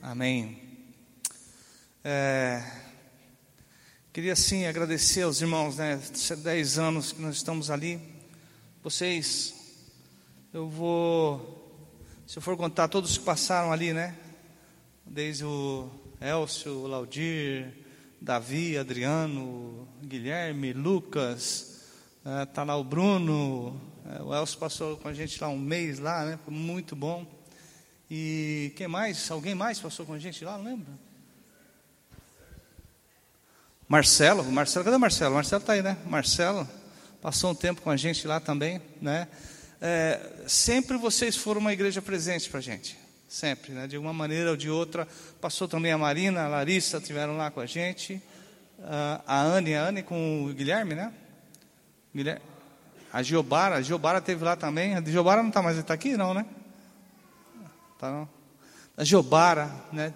Amém. É, queria sim agradecer aos irmãos, né? Dez anos que nós estamos ali. Vocês, eu vou, se eu for contar todos que passaram ali, né? Desde o Elcio, o Laudir, Davi, Adriano, Guilherme, Lucas, é, tá lá o Bruno, é, o Elcio passou com a gente lá um mês lá, né? Foi muito bom. E quem mais? Alguém mais passou com a gente lá? Não lembro. Marcelo, Marcelo, cadê Marcelo? Marcelo está aí, né? Marcelo passou um tempo com a gente lá também, né? É, sempre vocês foram uma igreja presente para a gente, sempre, né? De uma maneira ou de outra. Passou também a Marina, a Larissa, tiveram lá com a gente. A Anne, a Anne com o Guilherme, né? Guilherme. A Giobara, a Giobara teve lá também. A Giobara não está mais, está aqui não, né? Tá não? A Giobara, né?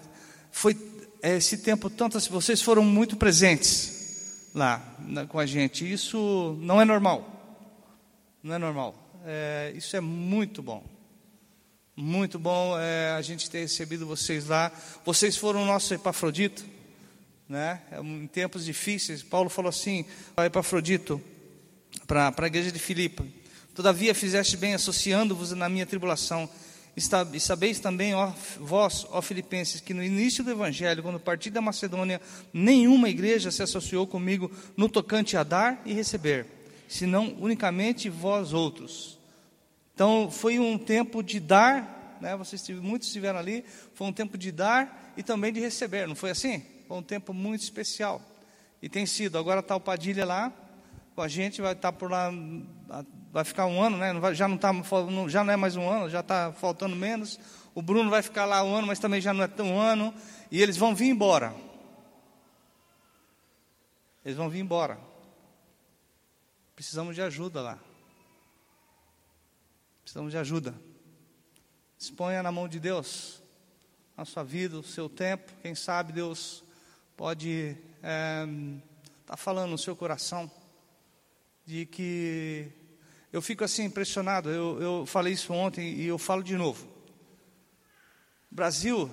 Foi é, esse tempo tanto assim, vocês foram muito presentes lá na, com a gente. Isso não é normal. Não é normal. É, isso é muito bom. Muito bom é, a gente ter recebido vocês lá. Vocês foram o nosso Epafrodito, né? É, em tempos difíceis. Paulo falou assim: Epafrodito, para a igreja de Filipe. Todavia fizeste bem associando-vos na minha tribulação. E sabeis também, ó, vós, ó Filipenses, que no início do Evangelho, quando parti da Macedônia, nenhuma igreja se associou comigo no tocante a dar e receber, senão unicamente vós outros. Então, foi um tempo de dar, né, vocês muitos estiveram ali, foi um tempo de dar e também de receber, não foi assim? Foi um tempo muito especial. E tem sido, agora está o Padilha lá, com a gente, vai estar por lá, vai ficar um ano, né? já, não tá, já não é mais um ano, já está faltando menos. O Bruno vai ficar lá um ano, mas também já não é tão um ano. E eles vão vir embora. Eles vão vir embora. Precisamos de ajuda lá. Precisamos de ajuda. Exponha na mão de Deus a sua vida, o seu tempo. Quem sabe Deus pode estar é, tá falando no seu coração de que eu fico assim impressionado. Eu, eu falei isso ontem e eu falo de novo. O Brasil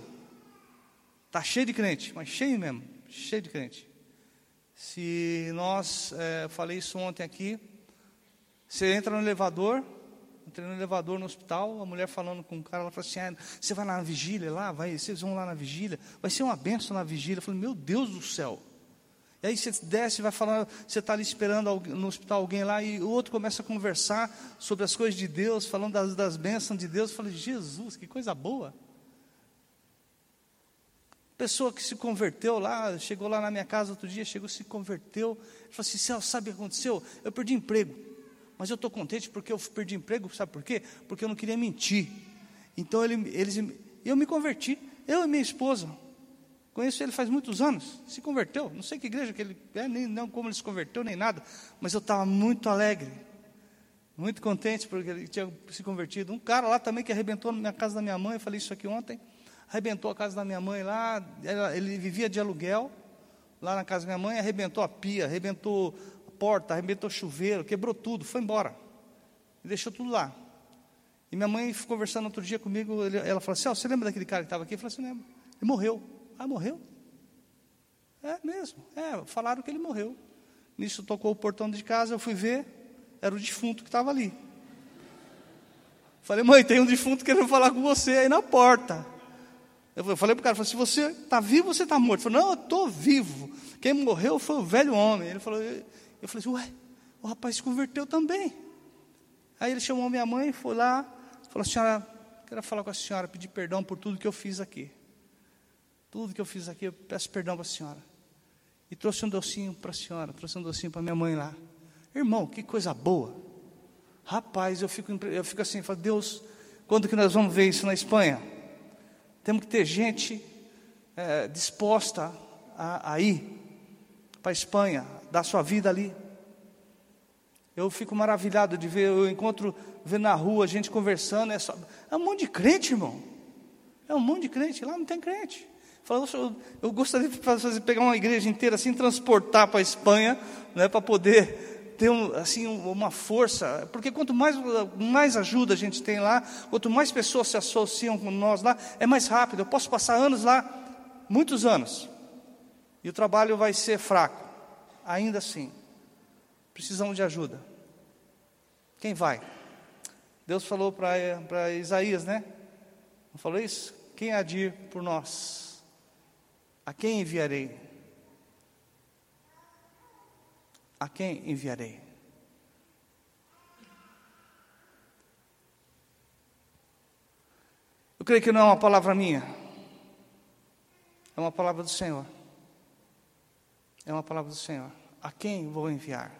está cheio de crente, mas cheio mesmo, cheio de crente. Se nós, é, falei isso ontem aqui, você entra no elevador, entrei no elevador no hospital, a mulher falando com o cara, ela falou assim, ah, você vai na vigília, lá, vai, vocês vão lá na vigília, vai ser uma benção na vigília. Eu falei, meu Deus do céu, e aí você desce, vai falando, você está ali esperando no hospital alguém lá, e o outro começa a conversar sobre as coisas de Deus, falando das, das bênçãos de Deus. Eu falei, Jesus, que coisa boa. Pessoa que se converteu lá, chegou lá na minha casa outro dia, chegou, se converteu. Falou assim: Céu, sabe o que aconteceu? Eu perdi emprego. Mas eu estou contente porque eu perdi emprego, sabe por quê? Porque eu não queria mentir. Então ele, eles, eu me converti, eu e minha esposa. Conheço ele faz muitos anos, se converteu. Não sei que igreja que ele é, nem não como ele se converteu, nem nada. Mas eu estava muito alegre, muito contente porque ele tinha se convertido. Um cara lá também que arrebentou na casa da minha mãe, eu falei isso aqui ontem. Arrebentou a casa da minha mãe lá, ele vivia de aluguel, lá na casa da minha mãe, arrebentou a pia, arrebentou a porta, arrebentou o chuveiro, quebrou tudo, foi embora. E deixou tudo lá. E minha mãe conversando outro dia comigo, ela falou assim: oh, Você lembra daquele cara que estava aqui? Eu falei assim: Lembro. Ele morreu. Ah, morreu? É mesmo. É, falaram que ele morreu. Nisso tocou o portão de casa, eu fui ver, era o defunto que estava ali. Falei, mãe, tem um defunto querendo falar com você aí na porta. Eu falei para o cara, se você está vivo, você está morto. Ele falou, não, eu estou vivo. Quem morreu foi o velho homem. Ele falou, eu falei assim, ué, o rapaz se converteu também. Aí ele chamou minha mãe, foi lá, falou, senhora, quero falar com a senhora, pedir perdão por tudo que eu fiz aqui. Tudo que eu fiz aqui, eu peço perdão para a senhora. E trouxe um docinho para a senhora, trouxe um docinho para minha mãe lá. Irmão, que coisa boa. Rapaz, eu fico, eu fico assim, falo, Deus, quando que nós vamos ver isso na Espanha? Temos que ter gente é, disposta a, a ir para a Espanha, dar sua vida ali. Eu fico maravilhado de ver, eu encontro, ver na rua, gente conversando, é, só, é um monte de crente, irmão. É um monte de crente, lá não tem crente. Falou, eu gostaria de fazer, pegar uma igreja inteira assim, transportar para a Espanha, né, para poder ter um, assim, uma força, porque quanto mais, mais ajuda a gente tem lá, quanto mais pessoas se associam com nós lá, é mais rápido. Eu posso passar anos lá, muitos anos, e o trabalho vai ser fraco. Ainda assim, precisamos de ajuda. Quem vai? Deus falou para Isaías, né? Não falou isso? Quem há de ir por nós? A quem enviarei? A quem enviarei? Eu creio que não é uma palavra minha, é uma palavra do Senhor. É uma palavra do Senhor. A quem vou enviar?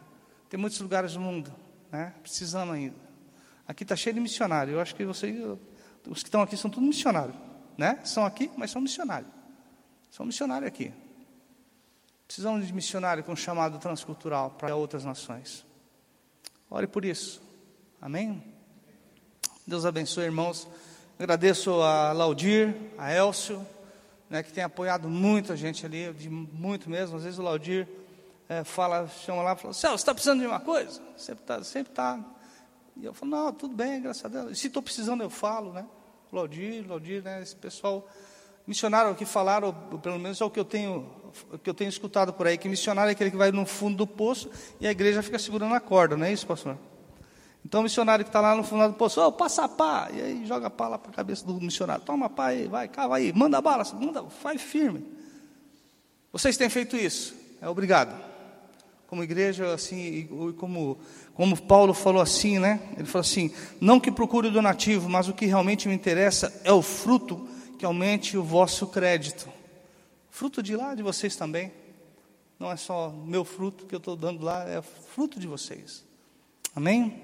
Tem muitos lugares do mundo, né? Precisando ainda. Aqui está cheio de missionário. Eu acho que vocês, os que estão aqui são todos missionários, né? São aqui, mas são missionários. São missionários aqui. Precisamos de missionário com chamado transcultural para outras nações. Ore por isso. Amém? Deus abençoe, irmãos. Agradeço a Laudir, a Elcio, né, que tem apoiado muito a gente ali, de muito mesmo. Às vezes o Laudir é, fala, chama lá e fala, Celso, você está precisando de uma coisa? Sempre está. Sempre tá. E eu falo, não, tudo bem, graças a Deus. Se estou precisando, eu falo, né? Laudir, Laudir, né? Esse pessoal missionário que falaram, pelo menos é o que eu tenho, que eu tenho escutado por aí, que missionário é aquele que vai no fundo do poço e a igreja fica segurando a corda, não é isso, pastor? Então o missionário que está lá no fundo do poço, oh, passa a pá, e aí joga a pá lá para a cabeça do missionário, toma pá aí, vai, cava aí, manda bala, manda, faz firme. Vocês têm feito isso, é obrigado. Como igreja, assim, como, como Paulo falou assim, né? Ele falou assim: não que procure o donativo, mas o que realmente me interessa é o fruto que aumente o vosso crédito. Fruto de lá de vocês também. Não é só meu fruto que eu estou dando lá, é fruto de vocês. Amém?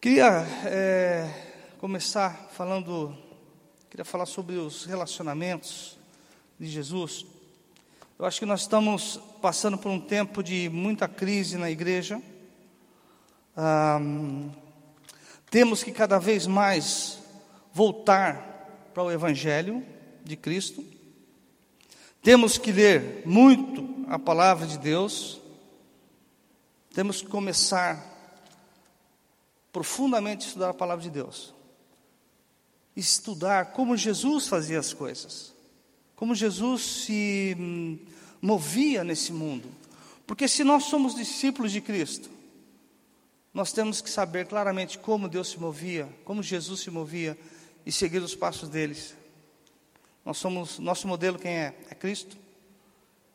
Queria é, começar falando, queria falar sobre os relacionamentos de Jesus. Eu acho que nós estamos passando por um tempo de muita crise na igreja. temos que cada vez mais voltar para o Evangelho de Cristo. Temos que ler muito a palavra de Deus. Temos que começar profundamente estudar a palavra de Deus. Estudar como Jesus fazia as coisas, como Jesus se hum, movia nesse mundo. Porque se nós somos discípulos de Cristo, nós temos que saber claramente como Deus se movia, como Jesus se movia e seguir os passos deles. Nós somos, nosso modelo quem é? É Cristo.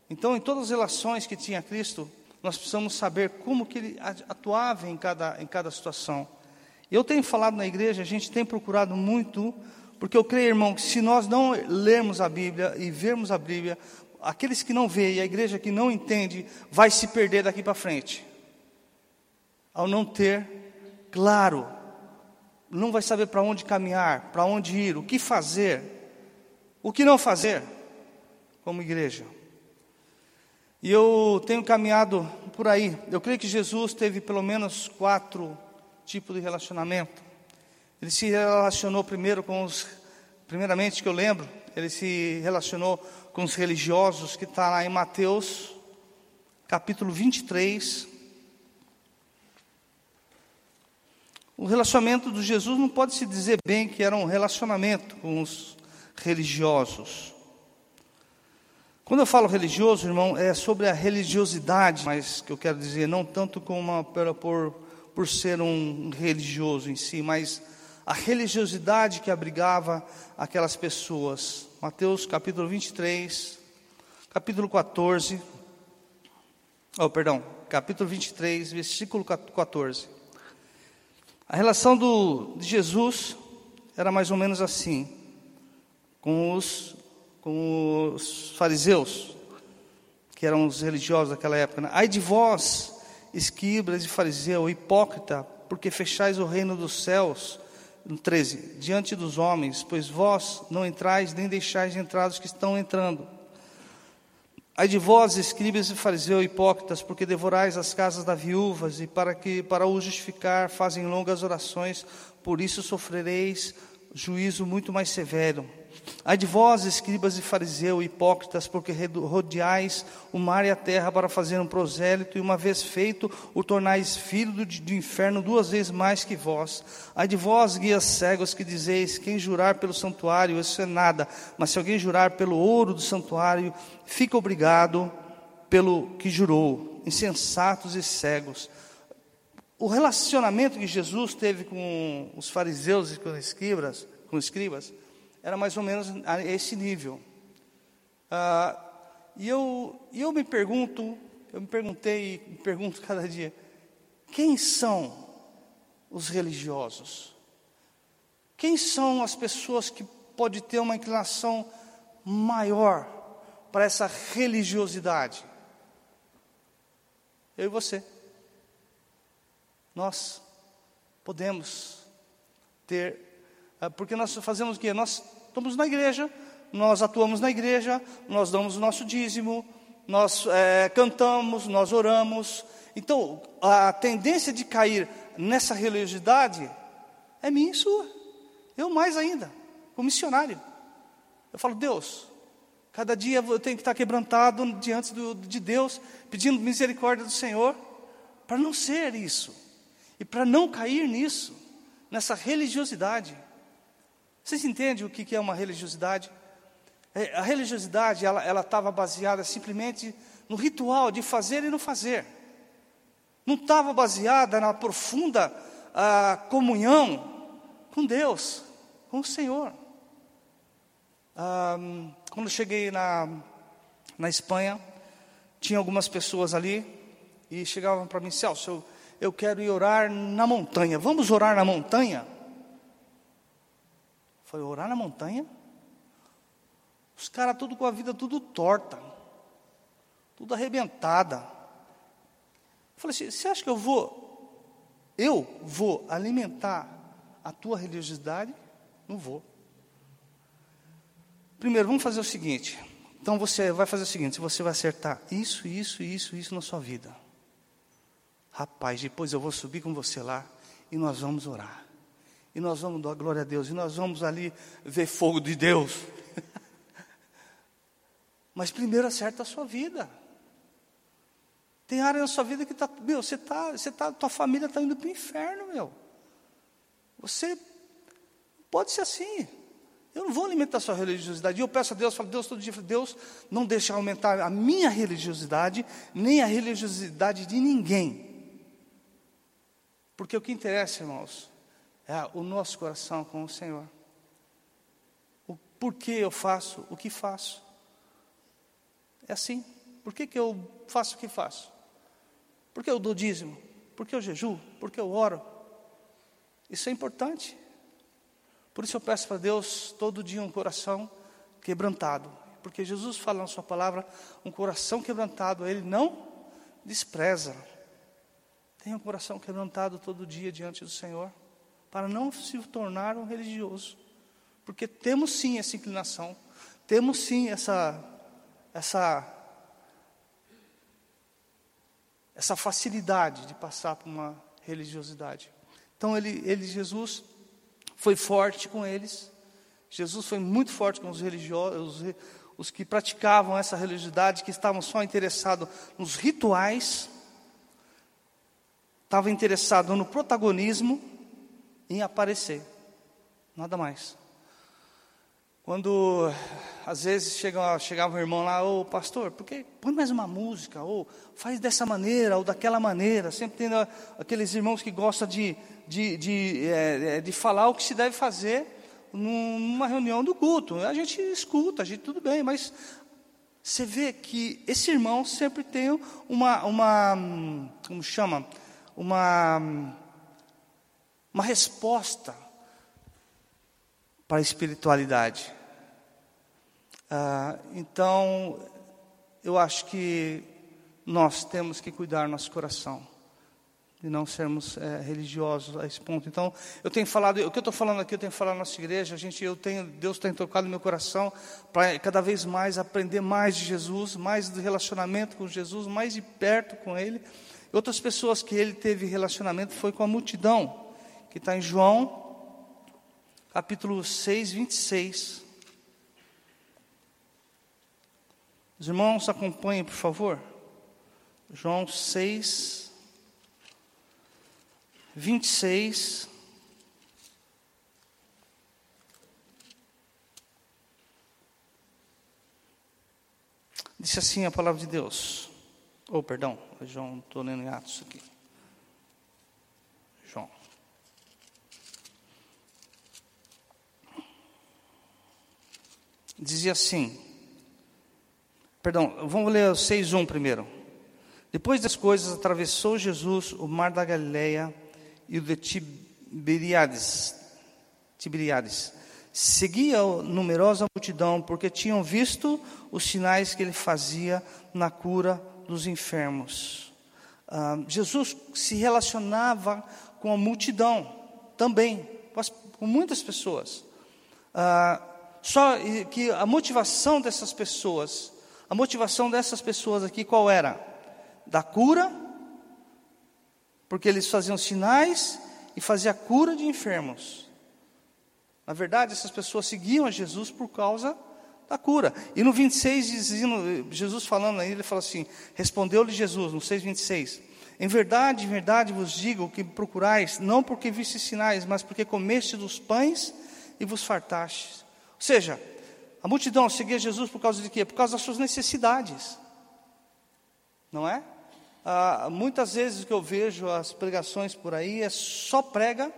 Então, em todas as relações que tinha Cristo, nós precisamos saber como que ele atuava em cada, em cada situação. Eu tenho falado na igreja, a gente tem procurado muito, porque eu creio, irmão, que se nós não lermos a Bíblia e vermos a Bíblia, aqueles que não veem, a igreja que não entende, vai se perder daqui para frente. Ao não ter claro, não vai saber para onde caminhar, para onde ir, o que fazer, o que não fazer, como igreja. E eu tenho caminhado por aí. Eu creio que Jesus teve pelo menos quatro tipos de relacionamento. Ele se relacionou primeiro com os, primeiramente que eu lembro, ele se relacionou com os religiosos, que está lá em Mateus, capítulo 23. O relacionamento de Jesus não pode se dizer bem que era um relacionamento com os religiosos. Quando eu falo religioso, irmão, é sobre a religiosidade, mas que eu quero dizer, não tanto como por, por ser um religioso em si, mas a religiosidade que abrigava aquelas pessoas. Mateus capítulo 23, capítulo 14, oh, perdão, capítulo 23, versículo 14. A relação do, de Jesus era mais ou menos assim, com os com os fariseus, que eram os religiosos daquela época. Né? Ai de vós, esquibras de fariseu, hipócrita, porque fechais o reino dos céus. No 13, diante dos homens, pois vós não entrais nem deixais entrar os que estão entrando. Ai de vós, escribas e fariseus hipócritas, porque devorais as casas das viúvas e para que para o justificar fazem longas orações, por isso sofrereis juízo muito mais severo. Ai de vós, escribas e fariseus, hipócritas, porque rodeais o mar e a terra para fazer um prosélito, e uma vez feito, o tornais filho do, do inferno duas vezes mais que vós. Ai de vós, guias cegos, que dizeis: quem jurar pelo santuário, isso é nada, mas se alguém jurar pelo ouro do santuário, fica obrigado pelo que jurou. Insensatos e cegos. O relacionamento que Jesus teve com os fariseus e com os escribas, com os escribas era mais ou menos a esse nível. Ah, e eu, eu me pergunto, eu me perguntei e me pergunto cada dia, quem são os religiosos? Quem são as pessoas que pode ter uma inclinação maior para essa religiosidade? Eu e você. Nós podemos ter, ah, porque nós fazemos o quê? Nós estamos na igreja, nós atuamos na igreja, nós damos o nosso dízimo, nós é, cantamos, nós oramos. Então, a tendência de cair nessa religiosidade é minha e sua. Eu mais ainda, como missionário. Eu falo, Deus, cada dia eu tenho que estar quebrantado diante do, de Deus, pedindo misericórdia do Senhor, para não ser isso, e para não cair nisso, nessa religiosidade. Vocês entendem o que é uma religiosidade? É, a religiosidade ela estava baseada simplesmente no ritual de fazer e não fazer. Não estava baseada na profunda ah, comunhão com Deus, com o Senhor. Ah, quando cheguei na, na Espanha, tinha algumas pessoas ali e chegavam para mim, Celso, eu, eu quero ir orar na montanha. Vamos orar na montanha? Falei, orar na montanha? Os caras tudo com a vida tudo torta, tudo arrebentada. Falei assim, você acha que eu vou, eu vou alimentar a tua religiosidade? Não vou. Primeiro, vamos fazer o seguinte. Então você vai fazer o seguinte: você vai acertar isso, isso, isso, isso na sua vida. Rapaz, depois eu vou subir com você lá e nós vamos orar e nós vamos dar glória a Deus, e nós vamos ali ver fogo de Deus. Mas primeiro acerta a sua vida. Tem área na sua vida que está, meu, você está, você tá, tua família está indo para o inferno, meu. Você pode ser assim. Eu não vou alimentar a sua religiosidade. Eu peço a Deus, falo, Deus, todo dia, Deus, não deixe aumentar a minha religiosidade, nem a religiosidade de ninguém. Porque o que interessa, irmãos, é o nosso coração com o Senhor. O porquê eu faço o que faço. É assim. Por que, que eu faço o que faço? Porque eu dou dízimo? Porque eu jejuo? Porque eu oro? Isso é importante. Por isso eu peço para Deus todo dia um coração quebrantado. Porque Jesus fala na sua palavra, um coração quebrantado, Ele não despreza. Tenha um coração quebrantado todo dia diante do Senhor para não se tornar um religioso. Porque temos sim essa inclinação, temos sim essa essa essa facilidade de passar por uma religiosidade. Então ele, ele Jesus foi forte com eles. Jesus foi muito forte com os religiosos, os, os que praticavam essa religiosidade, que estavam só interessados nos rituais, estavam interessados no protagonismo em aparecer, nada mais. Quando às vezes chega, chegava um irmão lá, ô oh, pastor, porque põe mais uma música, ou faz dessa maneira, ou daquela maneira. Sempre tem aqueles irmãos que gostam de, de, de, é, é, de falar o que se deve fazer numa reunião do culto. A gente escuta, a gente tudo bem, mas você vê que esse irmão sempre tem uma, uma como chama? Uma uma resposta para a espiritualidade. Ah, então, eu acho que nós temos que cuidar nosso coração de não sermos é, religiosos a esse ponto. Então, eu tenho falado, o que eu estou falando aqui, eu tenho falado na nossa igreja, a gente, eu tenho, Deus tem tocado no meu coração para cada vez mais aprender mais de Jesus, mais do relacionamento com Jesus, mais de perto com Ele. Outras pessoas que ele teve relacionamento foi com a multidão que está em João, capítulo 6, 26. Os irmãos acompanhem, por favor. João 6, 26. Disse assim a palavra de Deus. Oh, perdão, João, estou lendo em Atos aqui. João. Dizia assim, perdão, vamos ler o 6.1 primeiro. Depois das coisas, atravessou Jesus o mar da Galileia e o de Tiberiades. Tiberiades. Seguia numerosa multidão, porque tinham visto os sinais que ele fazia na cura dos enfermos. Ah, Jesus se relacionava com a multidão também, com muitas pessoas. Ah, só que a motivação dessas pessoas, a motivação dessas pessoas aqui qual era? Da cura, porque eles faziam sinais e faziam cura de enfermos. Na verdade, essas pessoas seguiam a Jesus por causa da cura. E no 26, dizendo, Jesus falando aí, ele fala assim: Respondeu-lhe Jesus, no 6, 26. Em verdade, em verdade vos digo que procurais, não porque viste sinais, mas porque comeste dos pães e vos fartastes. Ou seja, a multidão seguia Jesus por causa de quê? Por causa das suas necessidades. Não é? Ah, muitas vezes que eu vejo as pregações por aí é só prega,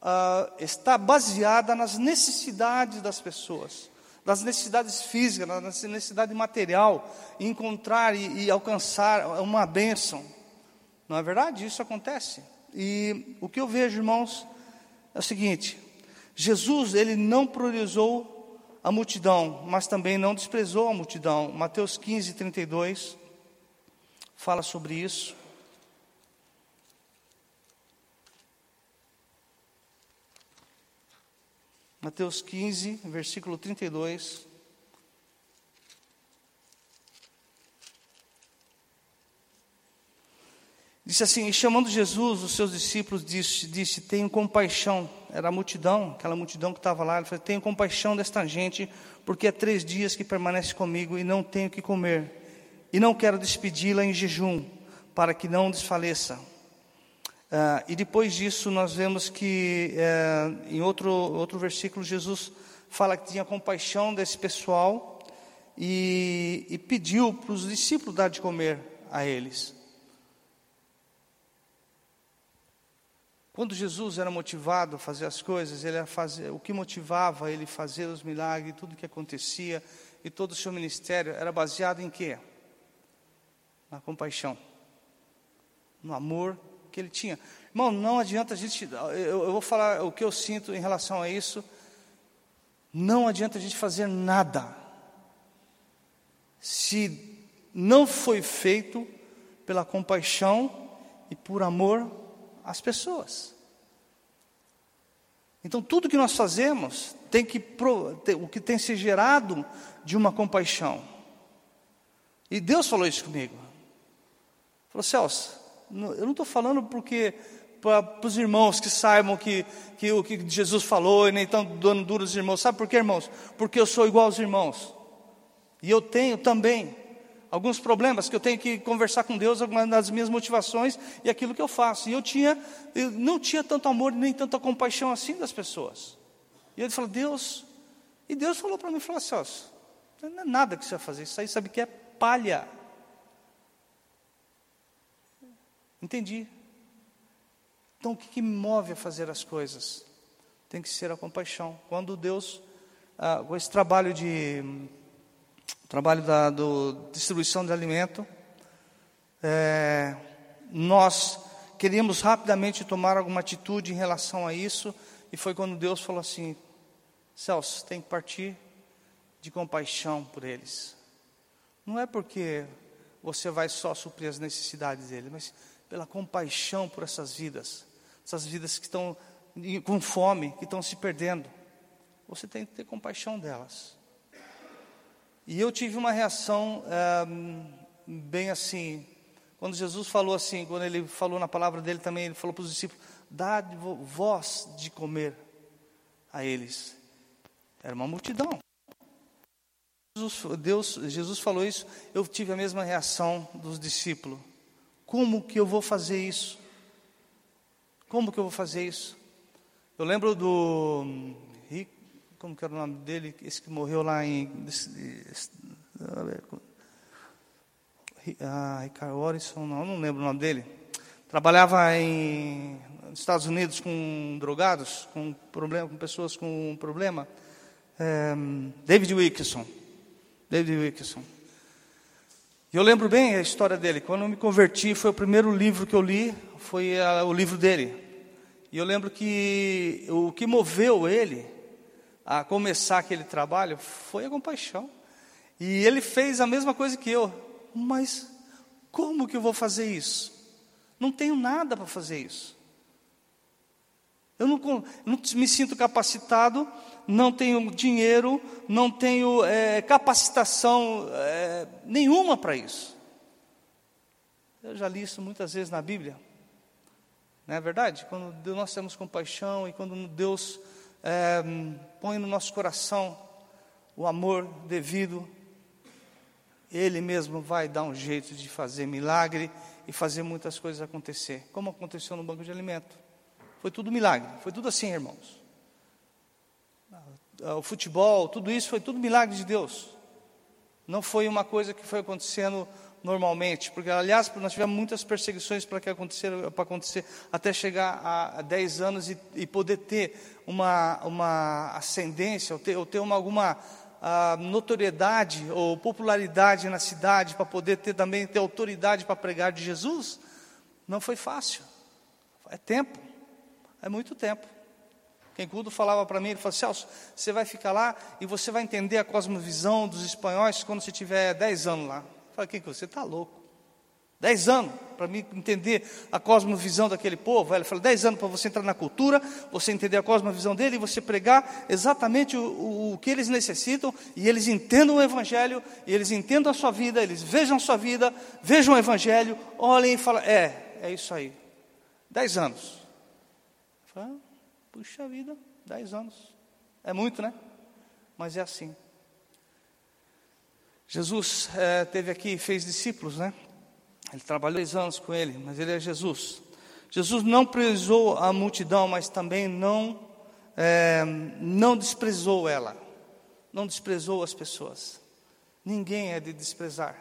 ah, está baseada nas necessidades das pessoas das necessidades físicas, da necessidade material, encontrar e, e alcançar uma bênção. Não é verdade? Isso acontece. E o que eu vejo, irmãos, é o seguinte: Jesus, ele não priorizou a multidão, mas também não desprezou a multidão. Mateus 15, 32 fala sobre isso. Mateus 15, versículo 32. Disse assim: E chamando Jesus, os seus discípulos, disse: disse Tenho compaixão. Era a multidão, aquela multidão que estava lá. Ele falou: Tenho compaixão desta gente, porque há três dias que permanece comigo e não tenho que comer. E não quero despedi-la em jejum, para que não desfaleça. Uh, e depois disso, nós vemos que uh, em outro, outro versículo, Jesus fala que tinha compaixão desse pessoal e, e pediu para os discípulos dar de comer a eles. Quando Jesus era motivado a fazer as coisas, ele fazer, o que motivava ele fazer os milagres, tudo que acontecia e todo o seu ministério era baseado em quê? Na compaixão, no amor que ele tinha. Irmão, não adianta a gente. Eu, eu vou falar o que eu sinto em relação a isso. Não adianta a gente fazer nada se não foi feito pela compaixão e por amor às pessoas. Então, tudo que nós fazemos tem que o que tem se gerado de uma compaixão. E Deus falou isso comigo. Falou, Celso, eu não estou falando porque para os irmãos que saibam que, que o que Jesus falou e nem tão dando duro aos irmãos. Sabe por quê, irmãos? Porque eu sou igual aos irmãos. E eu tenho também alguns problemas que eu tenho que conversar com Deus, algumas das minhas motivações e aquilo que eu faço. E eu tinha, eu não tinha tanto amor nem tanta compaixão assim das pessoas. E ele falou, Deus, e Deus falou para mim, falou assim, não é nada que você vai fazer, isso aí sabe que é palha. Entendi. Então, o que, que, me move a fazer as coisas? Tem que ser a compaixão. Quando Deus, ah, com esse trabalho de trabalho da do, distribuição de alimento, é, nós queríamos rapidamente tomar alguma atitude em relação a isso, e foi quando Deus falou assim: Celso, tem que partir de compaixão por eles. Não é porque você vai só suprir as necessidades deles, mas pela compaixão por essas vidas, essas vidas que estão com fome, que estão se perdendo. Você tem que ter compaixão delas. E eu tive uma reação é, bem assim, quando Jesus falou assim, quando ele falou na palavra dele também, ele falou para os discípulos: dá vós de comer a eles. Era uma multidão. Jesus, Deus, Jesus falou isso, eu tive a mesma reação dos discípulos. Como que eu vou fazer isso? Como que eu vou fazer isso? Eu lembro do como que era o nome dele, esse que morreu lá em ah, Ricardo Orison, não, não lembro o nome dele. Trabalhava em Estados Unidos com drogados, com problema, com pessoas com problema. É, David Wilkerson. David Wilkerson. E eu lembro bem a história dele. Quando eu me converti, foi o primeiro livro que eu li, foi a, o livro dele. E eu lembro que o que moveu ele a começar aquele trabalho foi a compaixão. E ele fez a mesma coisa que eu. Mas como que eu vou fazer isso? Não tenho nada para fazer isso. Eu não, não, me sinto capacitado, não tenho dinheiro, não tenho é, capacitação é, nenhuma para isso. Eu já li isso muitas vezes na Bíblia. Não é verdade? Quando nós temos compaixão e quando Deus é, põe no nosso coração o amor devido, Ele mesmo vai dar um jeito de fazer milagre e fazer muitas coisas acontecer, como aconteceu no banco de alimento. Foi tudo milagre, foi tudo assim, irmãos. O futebol, tudo isso foi tudo milagre de Deus. Não foi uma coisa que foi acontecendo normalmente, porque aliás nós tivemos muitas perseguições para que acontecer, para acontecer até chegar a 10 anos e, e, poder ter uma, uma ascendência, ou ter, ou ter uma, alguma uh, notoriedade ou popularidade na cidade, para poder ter também ter autoridade para pregar de Jesus, não foi fácil. É tempo, é muito tempo. Quem Cudo falava para mim, ele falou, Celso, você vai ficar lá e você vai entender a cosmovisão dos espanhóis quando você tiver 10 anos lá. Falei, que você está louco? Dez anos para me entender a cosmovisão daquele povo. Ele falou, dez anos para você entrar na cultura, você entender a cosmovisão dele e você pregar exatamente o, o, o, que eles necessitam e eles entendam o Evangelho, e eles entendam a sua vida, eles vejam a sua vida, vejam o Evangelho, olhem e falem, é, é isso aí. Dez anos. Falei, ah, puxa vida, dez anos. É muito, né? Mas é assim. Jesus é, teve aqui, fez discípulos, né? Ele trabalhou dois anos com ele, mas ele é Jesus. Jesus não prezou a multidão, mas também não, é, não desprezou ela. Não desprezou as pessoas. Ninguém é de desprezar.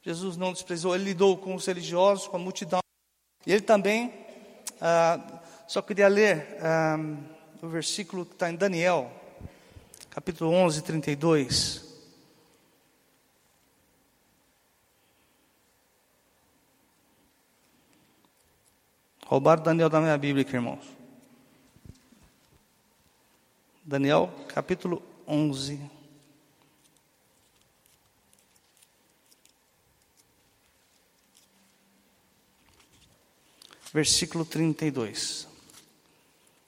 Jesus não desprezou, ele lidou com os religiosos, com a multidão. E ele também, ah, só queria ler ah, o versículo que está em Daniel, capítulo 11, 32. Roubaram Daniel da minha Bíblia, irmãos. Daniel, capítulo 11. Versículo 32.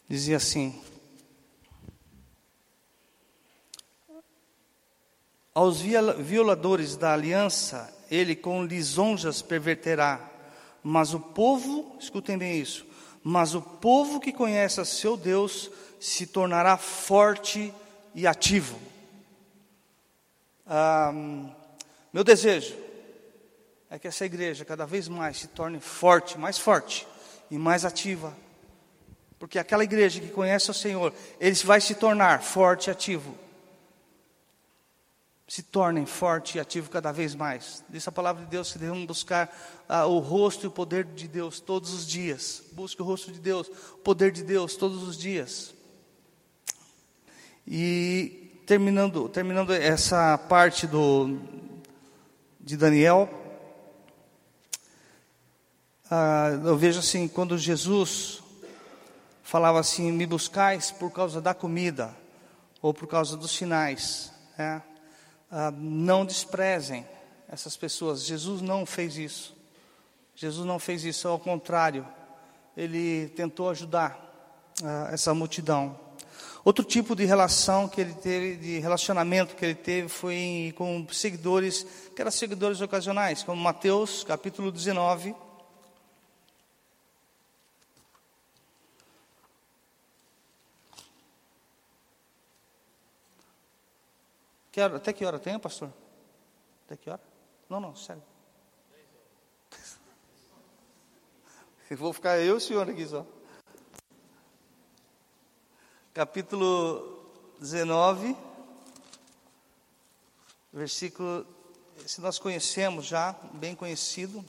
Dizia assim: Aos violadores da aliança, ele com lisonjas perverterá mas o povo, escutem bem isso, mas o povo que conhece a seu Deus se tornará forte e ativo. Ah, meu desejo é que essa igreja cada vez mais se torne forte, mais forte e mais ativa. Porque aquela igreja que conhece o Senhor, ele vai se tornar forte e ativo se tornem forte e ativo cada vez mais. Diz a palavra de Deus que devemos buscar ah, o rosto e o poder de Deus todos os dias. Busque o rosto de Deus, o poder de Deus todos os dias. E terminando, terminando essa parte do, de Daniel, ah, eu vejo assim, quando Jesus falava assim, me buscais por causa da comida, ou por causa dos sinais, né? Ah, não desprezem essas pessoas. Jesus não fez isso. Jesus não fez isso, ao contrário, ele tentou ajudar ah, essa multidão. Outro tipo de relação que ele teve, de relacionamento que ele teve, foi com seguidores, que eram seguidores ocasionais, como Mateus capítulo 19. Que hora, até que hora tem, pastor? Até que hora? Não, não, sério. Eu vou ficar eu e o senhor aqui só. Capítulo 19, versículo, se nós conhecemos já, bem conhecido.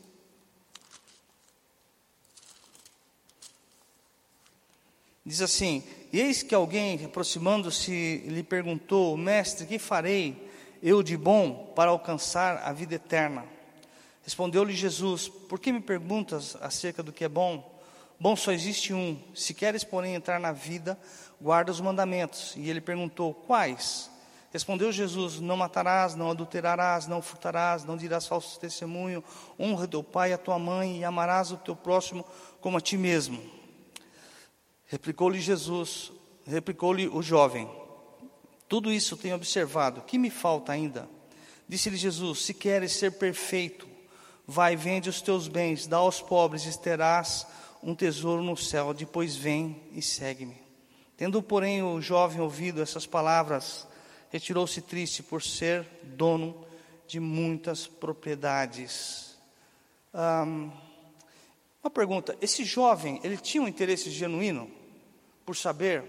Diz assim: Eis que alguém, aproximando-se, lhe perguntou: Mestre, que farei eu de bom para alcançar a vida eterna? Respondeu-lhe Jesus: Por que me perguntas acerca do que é bom? Bom só existe um. Se queres, porém, entrar na vida, guarda os mandamentos. E ele perguntou: Quais? Respondeu Jesus: Não matarás, não adulterarás, não furtarás, não dirás falso testemunho, honra teu pai e a tua mãe, e amarás o teu próximo como a ti mesmo. Replicou-lhe Jesus, replicou-lhe o jovem: Tudo isso tenho observado, que me falta ainda? Disse-lhe Jesus: Se queres ser perfeito, vai, vende os teus bens, dá aos pobres e terás um tesouro no céu. Depois vem e segue-me. Tendo, porém, o jovem ouvido essas palavras, retirou-se triste por ser dono de muitas propriedades. Um, uma pergunta: esse jovem, ele tinha um interesse genuíno por saber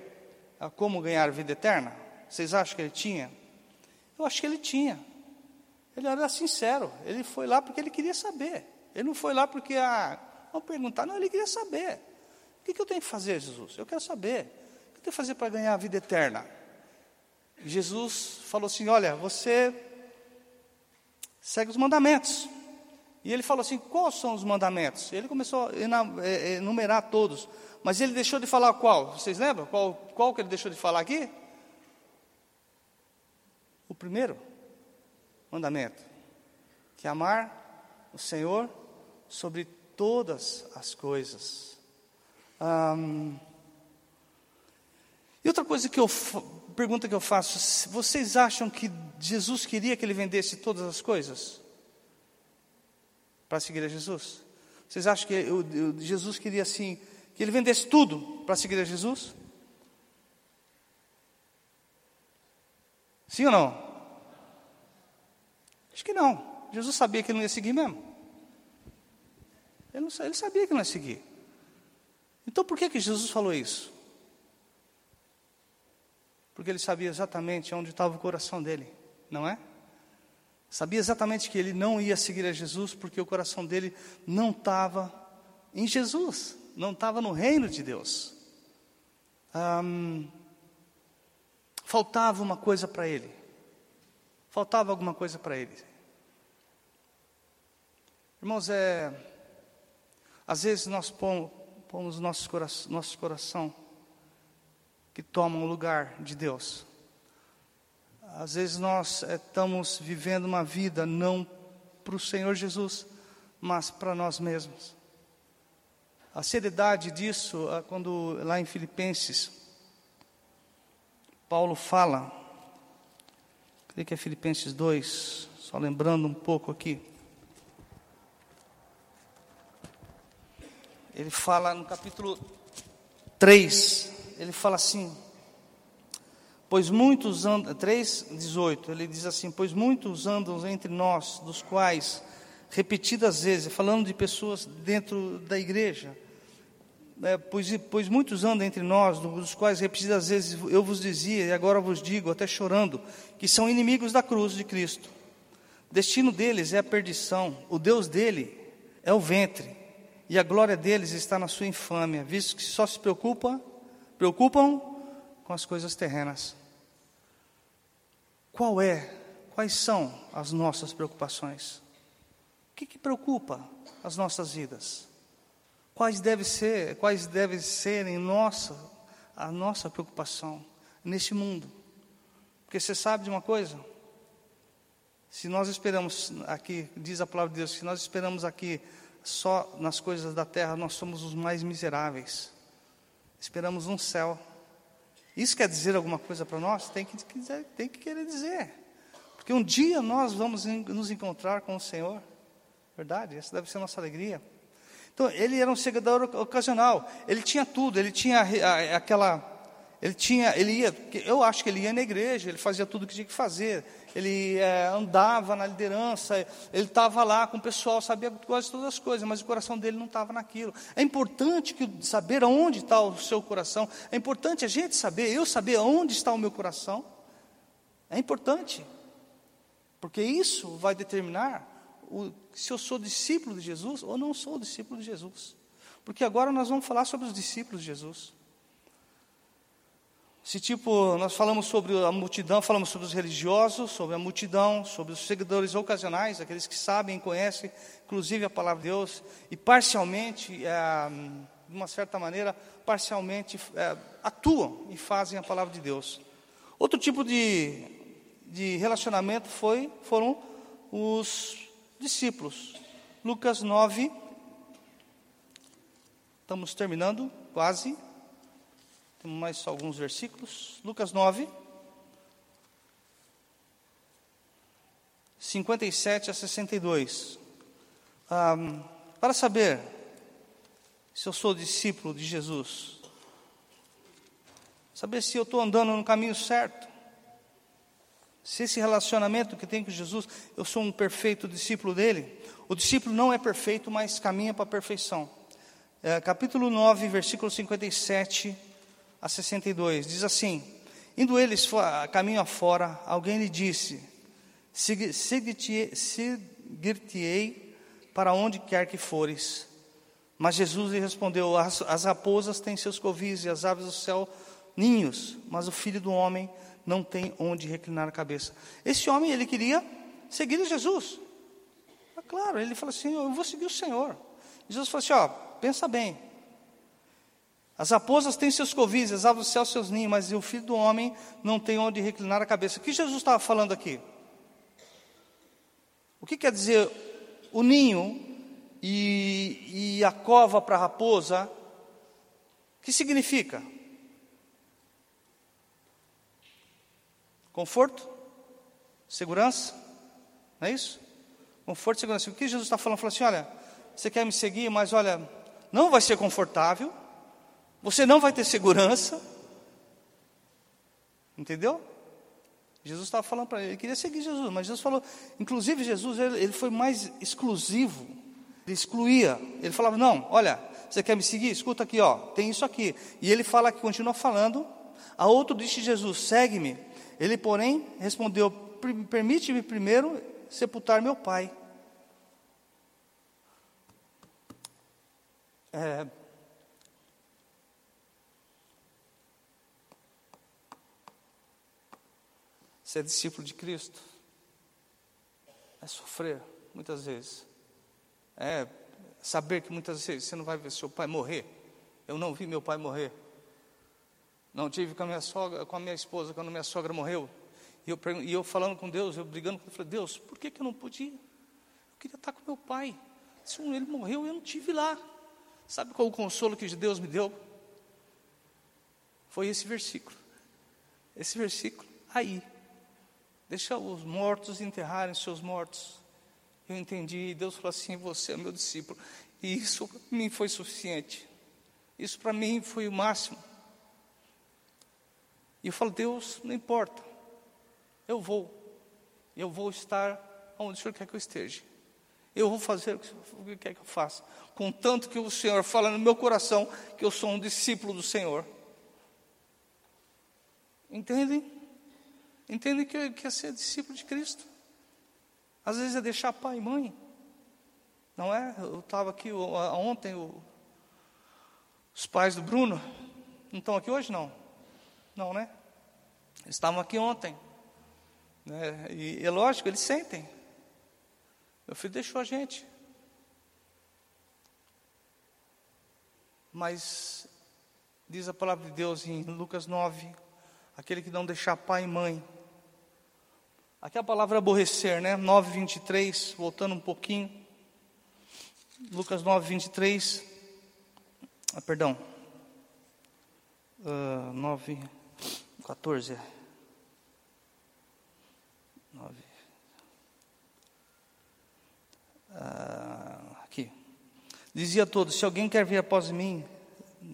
uh, como ganhar vida eterna? Vocês acham que ele tinha? Eu acho que ele tinha. Ele era sincero. Ele foi lá porque ele queria saber. Ele não foi lá porque, ah, vamos perguntar. Não, ele queria saber. O que, que eu tenho que fazer, Jesus? Eu quero saber. O que eu tenho que fazer para ganhar a vida eterna? Jesus falou assim: Olha, você segue os mandamentos. E ele falou assim: Quais são os mandamentos? Ele começou a é, é, enumerar todos. Mas ele deixou de falar qual? Vocês lembram? Qual, qual que ele deixou de falar aqui? O primeiro mandamento: que é amar o Senhor sobre todas as coisas. e outra coisa que eu pergunta que eu faço: vocês acham que Jesus queria que ele vendesse todas as coisas para seguir a Jesus? Vocês acham que Jesus queria assim que ele vendesse tudo para seguir a Jesus? Sim ou não? Acho que não. Jesus sabia que ele não ia seguir mesmo. Ele, não, ele sabia que não ia seguir. Então por que, que Jesus falou isso? Porque ele sabia exatamente onde estava o coração dele, não é? Sabia exatamente que ele não ia seguir a Jesus porque o coração dele não estava em Jesus, não estava no reino de Deus. faltava uma coisa para ele. Faltava alguma coisa para ele. Irmãos, é, às vezes nós pomos, pomos nosso, coração, nosso coração que tomam o lugar de Deus. Às vezes nós é, estamos vivendo uma vida não para o Senhor Jesus, mas para nós mesmos. A seriedade disso, quando lá em Filipenses, Paulo fala, creio que é Filipenses 2, só lembrando um pouco aqui. Ele fala no capítulo 3, ele fala assim: Pois muitos andam, 3,18, ele diz assim: Pois muitos andam entre nós, dos quais, repetidas vezes, falando de pessoas dentro da igreja, é, pois, pois muitos andam entre nós, dos quais repetidas vezes eu vos dizia, e agora vos digo, até chorando, que são inimigos da cruz de Cristo. O destino deles é a perdição, o Deus dele é o ventre, e a glória deles está na sua infâmia, visto que só se preocupa preocupam com as coisas terrenas. Qual é, quais são as nossas preocupações? O que, que preocupa as nossas vidas? Quais deve ser, quais devem ser em nossa, a nossa preocupação neste mundo? Porque você sabe de uma coisa? Se nós esperamos aqui, diz a palavra de Deus, se nós esperamos aqui só nas coisas da terra, nós somos os mais miseráveis esperamos um céu. Isso quer dizer alguma coisa para nós? Tem que, tem que querer dizer. Porque um dia nós vamos nos encontrar com o Senhor. Verdade? Essa deve ser a nossa alegria. Então, ele era um seguidor ocasional. Ele tinha tudo. Ele tinha aquela, Ele tinha, ele ia, eu acho que ele ia na igreja, ele fazia tudo o que tinha que fazer, ele é, andava na liderança, ele estava lá com o pessoal, sabia quase todas as coisas, mas o coração dele não estava naquilo. É importante que saber aonde está o seu coração, é importante a gente saber, eu saber aonde está o meu coração, é importante, porque isso vai determinar o, se eu sou discípulo de Jesus ou não sou discípulo de Jesus. Porque agora nós vamos falar sobre os discípulos de Jesus. Se tipo, nós falamos sobre a multidão, falamos sobre os religiosos, sobre a multidão, sobre os seguidores ocasionais, aqueles que sabem e conhecem, inclusive a palavra de Deus, e parcialmente, é, de uma certa maneira, parcialmente é, atuam e fazem a palavra de Deus. Outro tipo de, de relacionamento foi, foram os discípulos. Lucas 9, estamos terminando, quase. Temos mais alguns versículos. Lucas 9, 57 a 62. Um, para saber se eu sou discípulo de Jesus, saber se eu estou andando no caminho certo, se esse relacionamento que tenho com Jesus, eu sou um perfeito discípulo dele. O discípulo não é perfeito, mas caminha para a perfeição. É, capítulo 9, versículo 57 a 62. Diz assim: Indo eles caminho afora, alguém lhe disse: Seguir-te-ei para onde quer que fores. Mas Jesus lhe respondeu: as, as raposas têm seus covis e as aves do céu ninhos, mas o filho do homem não tem onde reclinar a cabeça. Esse homem, ele queria seguir Jesus. É claro, ele falou assim: Eu vou seguir o Senhor. Jesus falou assim: Ó, pensa bem, as raposas têm seus covis, as aves do céu seus ninhos, mas o filho do homem não tem onde reclinar a cabeça. O que Jesus estava falando aqui? O que quer dizer o ninho e, e a cova para a raposa? O que significa? Conforto? Segurança? Não é isso? Conforto e segurança. O que Jesus está falando? Falou assim: olha, você quer me seguir, mas olha, não vai ser confortável você não vai ter segurança. Entendeu? Jesus estava falando para ele, ele queria seguir Jesus, mas Jesus falou, inclusive Jesus, ele, ele foi mais exclusivo, ele excluía, ele falava, não, olha, você quer me seguir? Escuta aqui, ó, tem isso aqui. E ele fala que continua falando, a outro disse Jesus, segue-me. Ele, porém, respondeu, permite-me primeiro sepultar meu pai. É, Ser discípulo de Cristo é sofrer, muitas vezes. É saber que muitas vezes você não vai ver seu pai morrer. Eu não vi meu pai morrer. Não tive com a minha sogra, com a minha esposa quando minha sogra morreu. E eu, e eu falando com Deus, eu brigando com ele, falei, Deus, por que, que eu não podia? Eu queria estar com meu pai. Se ele morreu, eu não tive lá. Sabe qual o consolo que Deus me deu? Foi esse versículo. Esse versículo aí. Deixa os mortos enterrarem seus mortos. Eu entendi, Deus falou assim: Você é meu discípulo. E isso para mim foi suficiente. Isso para mim foi o máximo. E eu falo: Deus, não importa. Eu vou. Eu vou estar onde o Senhor quer que eu esteja. Eu vou fazer o que quer que eu faça. Contanto que o Senhor fala no meu coração que eu sou um discípulo do Senhor. Entendem? Entendem que, que é ser discípulo de Cristo. Às vezes é deixar pai e mãe. Não é? Eu estava aqui ontem, o, os pais do Bruno. Não estão aqui hoje, não? Não, né? Eles estavam aqui ontem. Né? E é lógico, eles sentem. Meu filho deixou a gente. Mas, diz a palavra de Deus em Lucas 9: aquele que não deixar pai e mãe, Aqui a palavra aborrecer, né? 9, 23, voltando um pouquinho. Lucas 9, 23. Ah, perdão. Uh, 9, 14. 9. Uh, aqui. Dizia a todos: Se alguém quer vir após mim,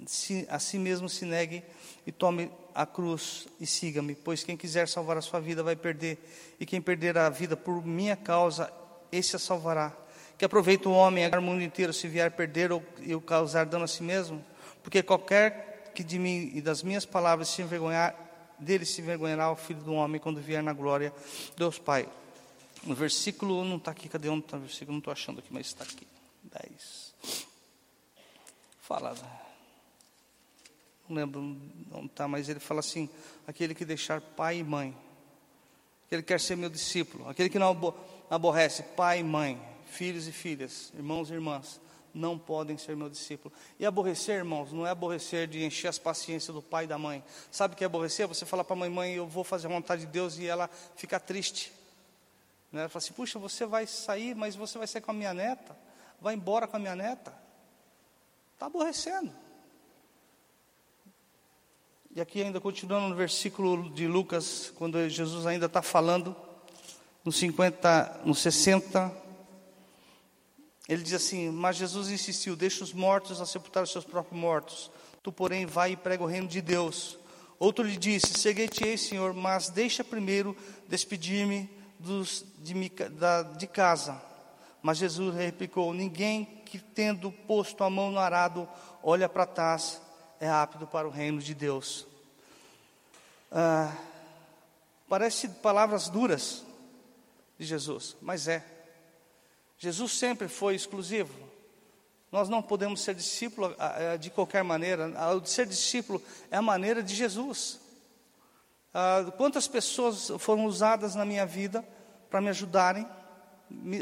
se, a si mesmo se negue e tome a cruz e siga-me, pois quem quiser salvar a sua vida vai perder, e quem perder a vida por minha causa, esse a salvará. Que aproveita o homem a mundo inteiro se vier perder ou, ou causar dano a si mesmo, porque qualquer que de mim e das minhas palavras se envergonhar, dele se envergonhará o filho do homem quando vier na glória Deus Pai. No versículo, não está aqui, cadê onde está o versículo? Não estou achando aqui, mas está aqui. 10. Fala. Não lembro onde está, mas ele fala assim: aquele que deixar pai e mãe, aquele que quer ser meu discípulo, aquele que não aborrece pai e mãe, filhos e filhas, irmãos e irmãs, não podem ser meu discípulo. E aborrecer, irmãos, não é aborrecer de encher as paciências do pai e da mãe. Sabe o que é aborrecer? Você falar para a mãe, mãe, eu vou fazer a vontade de Deus e ela fica triste. Né? Ela fala assim, puxa, você vai sair, mas você vai sair com a minha neta, vai embora com a minha neta. Está aborrecendo. E aqui ainda continuando no versículo de Lucas, quando Jesus ainda está falando, no 50, no 60, ele diz assim: Mas Jesus insistiu: Deixa os mortos a sepultar os seus próprios mortos. Tu, porém, vai e prega o reino de Deus. Outro lhe disse: Seguei-te-ei, Senhor, mas deixa primeiro despedir-me de, de casa. Mas Jesus replicou: Ninguém que, tendo posto a mão no arado, olha para trás, é apto para o reino de Deus. Ah, parece palavras duras de Jesus, mas é. Jesus sempre foi exclusivo. Nós não podemos ser discípulo ah, ah, de qualquer maneira. O ser discípulo é a maneira de Jesus. Ah, quantas pessoas foram usadas na minha vida para me ajudarem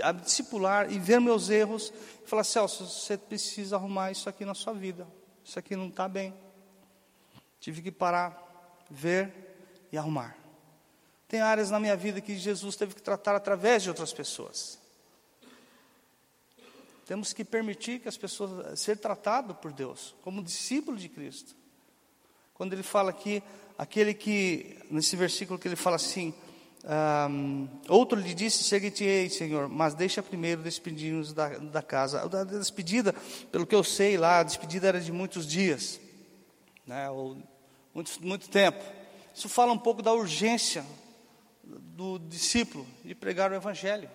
a discipular e ver meus erros e falar: Celso, você precisa arrumar isso aqui na sua vida. Isso aqui não está bem. Tive que parar, ver e arrumar. Tem áreas na minha vida que Jesus teve que tratar através de outras pessoas. Temos que permitir que as pessoas ser tratado por Deus como discípulo de Cristo. Quando ele fala aqui, aquele que nesse versículo que ele fala assim, um, outro lhe disse: Chegue-te-ei, Senhor, mas deixa primeiro despedir-nos da, da casa. A despedida, pelo que eu sei lá, a despedida era de muitos dias, né, ou muito, muito tempo. Isso fala um pouco da urgência do discípulo de pregar o Evangelho.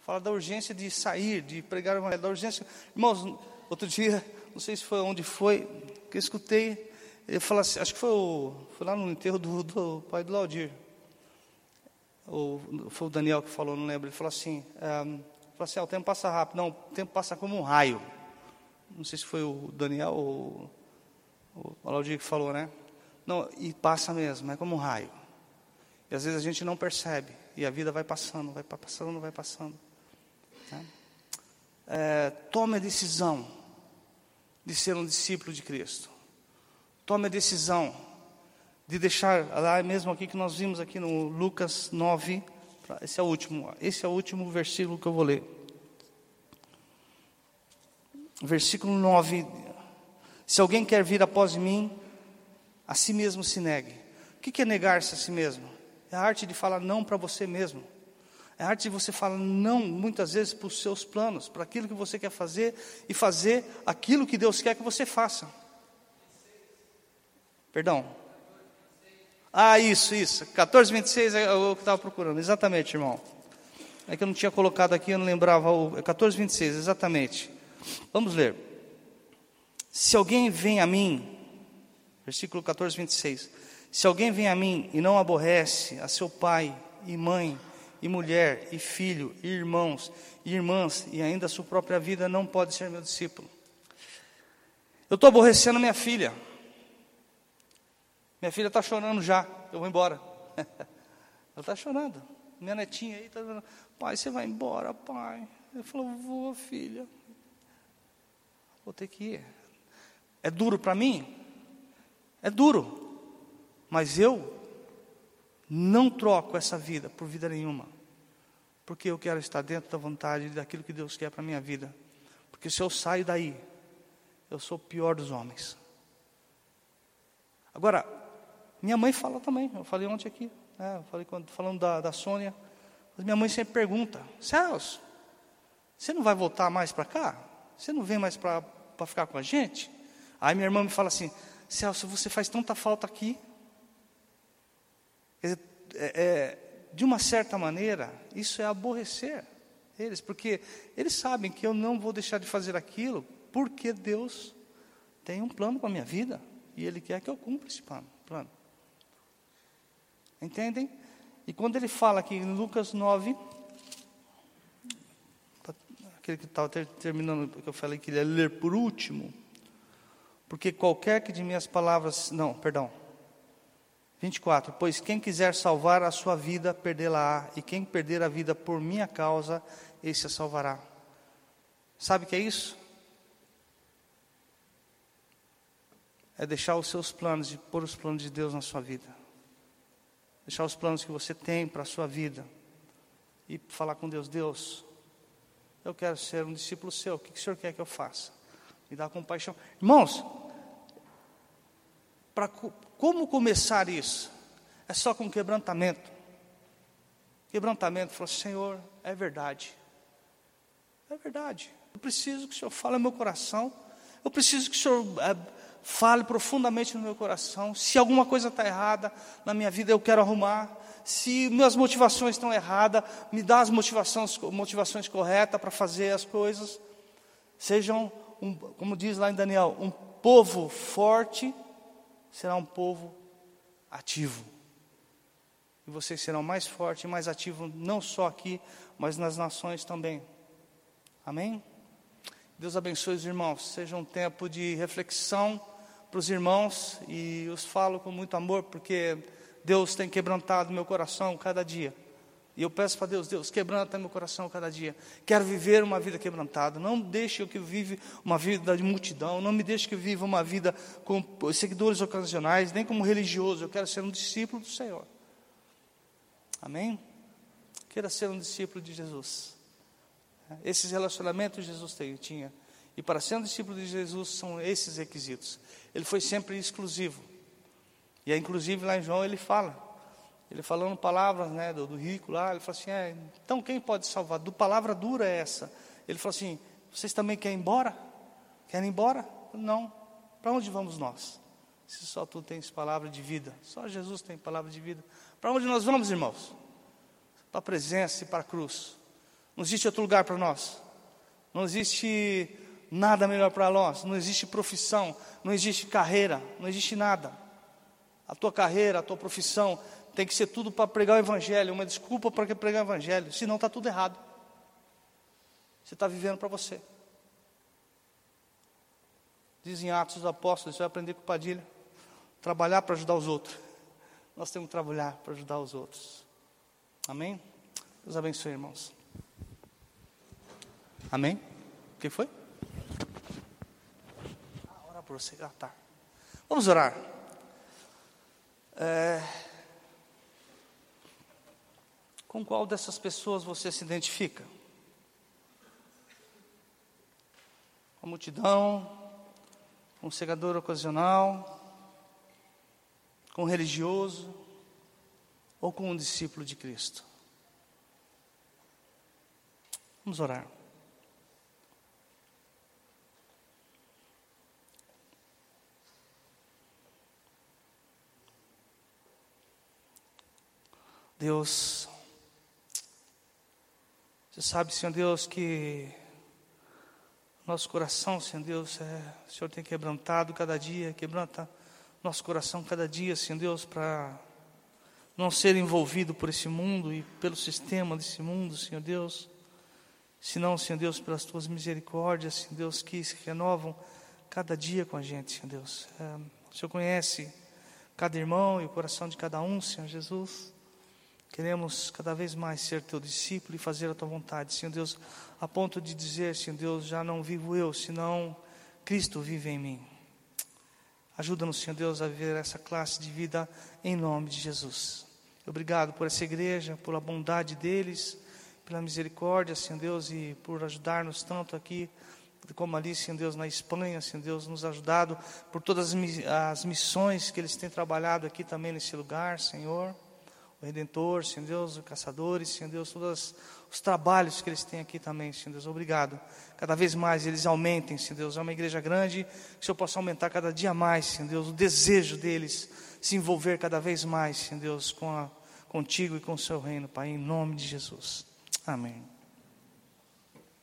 Fala da urgência de sair, de pregar o evangelho, da urgência. Irmãos, outro dia, não sei se foi onde foi, que eu escutei, ele falou assim, acho que foi, o, foi lá no enterro do, do pai do Laudir. Ou foi o Daniel que falou, não lembro. Ele falou assim, um, falou assim, ah, o tempo passa rápido. Não, o tempo passa como um raio. Não sei se foi o Daniel ou o Laudir que falou, né? Não, e passa mesmo, é como um raio. E às vezes a gente não percebe. E a vida vai passando, vai passando, vai passando. Né? É, tome a decisão de ser um discípulo de Cristo. Tome a decisão de deixar, lá mesmo aqui que nós vimos aqui no Lucas 9, esse é o último, esse é o último versículo que eu vou ler. Versículo 9: Se alguém quer vir após mim, a si mesmo se negue. O que é negar-se a si mesmo? É a arte de falar não para você mesmo. É a arte de você falar não, muitas vezes, para os seus planos, para aquilo que você quer fazer e fazer aquilo que Deus quer que você faça. Perdão. Ah, isso, isso. 14, 26 é o que estava procurando. Exatamente, irmão. É que eu não tinha colocado aqui, eu não lembrava. O 14, 26, exatamente. Vamos ler. Se alguém vem a mim, versículo 14, 26. Se alguém vem a mim e não aborrece a seu pai e mãe, e mulher, e filho, e irmãos, e irmãs, e ainda a sua própria vida, não pode ser meu discípulo. Eu estou aborrecendo minha filha. Minha filha está chorando já, eu vou embora. Ela está chorando. Minha netinha aí está dizendo, pai, você vai embora, pai. Eu falo, vou, filha. Vou ter que ir. É duro para mim? É duro. Mas eu não troco essa vida por vida nenhuma. Porque eu quero estar dentro da vontade daquilo que Deus quer para a minha vida. Porque se eu saio daí, eu sou o pior dos homens. Agora, minha mãe fala também, eu falei ontem aqui, né, eu falei quando, falando da, da Sônia, minha mãe sempre pergunta, Celso, você não vai voltar mais para cá? Você não vem mais para ficar com a gente? Aí minha irmã me fala assim, Celso, você faz tanta falta aqui, É, é, de uma certa maneira, isso é aborrecer eles, porque eles sabem que eu não vou deixar de fazer aquilo, porque Deus tem um plano para a minha vida e Ele quer que eu cumpra esse plano. Entendem? E quando ele fala aqui em Lucas 9, aquele que estava terminando, que eu falei que ele ia ler por último, porque qualquer que de minhas palavras, não, perdão, 24, pois quem quiser salvar a sua vida, perdê-la-á, e quem perder a vida por minha causa, esse a salvará. Sabe o que é isso? É deixar os seus planos e pôr os planos de Deus na sua vida. Deixar os planos que você tem para a sua vida. E falar com Deus, Deus, eu quero ser um discípulo seu. O que o Senhor quer que eu faça? Me dá compaixão. Irmãos, para como começar isso? É só com quebrantamento. Quebrantamento, falou, Senhor, é verdade. É verdade. Eu preciso que o Senhor fale no meu coração. Eu preciso que o Senhor é, fale profundamente no meu coração. Se alguma coisa está errada na minha vida, eu quero arrumar. Se minhas motivações estão erradas, me dá as motivações, motivações corretas para fazer as coisas. Sejam, um, como diz lá em Daniel, um povo forte será um povo ativo. E vocês serão mais fortes e mais ativos, não só aqui, mas nas nações também. Amém? Deus abençoe os irmãos. Seja um tempo de reflexão para os irmãos e os falo com muito amor, porque Deus tem quebrantado meu coração cada dia. E eu peço para Deus, Deus, quebranta meu coração cada dia. Quero viver uma vida quebrantada. Não deixe eu que vive uma vida de multidão. Não me deixe que eu viva uma vida com seguidores ocasionais, nem como religioso. Eu quero ser um discípulo do Senhor. Amém? Quero ser um discípulo de Jesus. Esses relacionamentos Jesus tinha. E para ser um discípulo de Jesus são esses requisitos. Ele foi sempre exclusivo. E inclusive lá em João ele fala, ele falando palavras né, do, do rico lá, ele fala assim, é, então quem pode salvar? Do palavra dura é essa. Ele falou assim, vocês também querem ir embora? Querem ir embora? Não. Para onde vamos nós? Se só tu tens palavra de vida, só Jesus tem palavra de vida. Para onde nós vamos, irmãos? Para a presença e para a cruz. Não existe outro lugar para nós. Não existe nada melhor para nós. Não existe profissão, não existe carreira, não existe nada. A tua carreira, a tua profissão tem que ser tudo para pregar o Evangelho, uma desculpa para pregar o Evangelho, senão está tudo errado. Você está vivendo para você. Dizem Atos dos Apóstolos, você vai aprender com Padilha. Trabalhar para ajudar os outros. Nós temos que trabalhar para ajudar os outros. Amém? Deus abençoe, irmãos. Amém? O que foi? Por você. Ah, tá. Vamos orar. É... Com qual dessas pessoas você se identifica? A multidão, com o segador ocasional, com o religioso ou com um discípulo de Cristo? Vamos orar. Deus, você sabe, Senhor Deus, que nosso coração, Senhor Deus, é, o Senhor tem quebrantado cada dia, quebranta nosso coração cada dia, Senhor Deus, para não ser envolvido por esse mundo e pelo sistema desse mundo, Senhor Deus, senão, Senhor Deus, pelas tuas misericórdias, Senhor Deus, que se renovam cada dia com a gente, Senhor Deus. É, o Senhor conhece cada irmão e o coração de cada um, Senhor Jesus. Queremos cada vez mais ser teu discípulo e fazer a tua vontade, Senhor Deus, a ponto de dizer, Senhor Deus, já não vivo eu, senão Cristo vive em mim. Ajuda-nos, Senhor Deus, a viver essa classe de vida em nome de Jesus. Obrigado por essa igreja, pela bondade deles, pela misericórdia, Senhor Deus, e por ajudar-nos tanto aqui como ali, Senhor Deus, na Espanha, Senhor Deus, nos ajudado por todas as missões que eles têm trabalhado aqui também nesse lugar, Senhor. O Redentor, Senhor Deus, os caçadores, Senhor Deus, todos os trabalhos que eles têm aqui também, Senhor Deus, obrigado. Cada vez mais eles aumentem, Senhor Deus, é uma igreja grande, que o Senhor possa aumentar cada dia mais, Senhor Deus, o desejo deles se envolver cada vez mais, Senhor Deus, com a, contigo e com o seu reino, Pai, em nome de Jesus. Amém.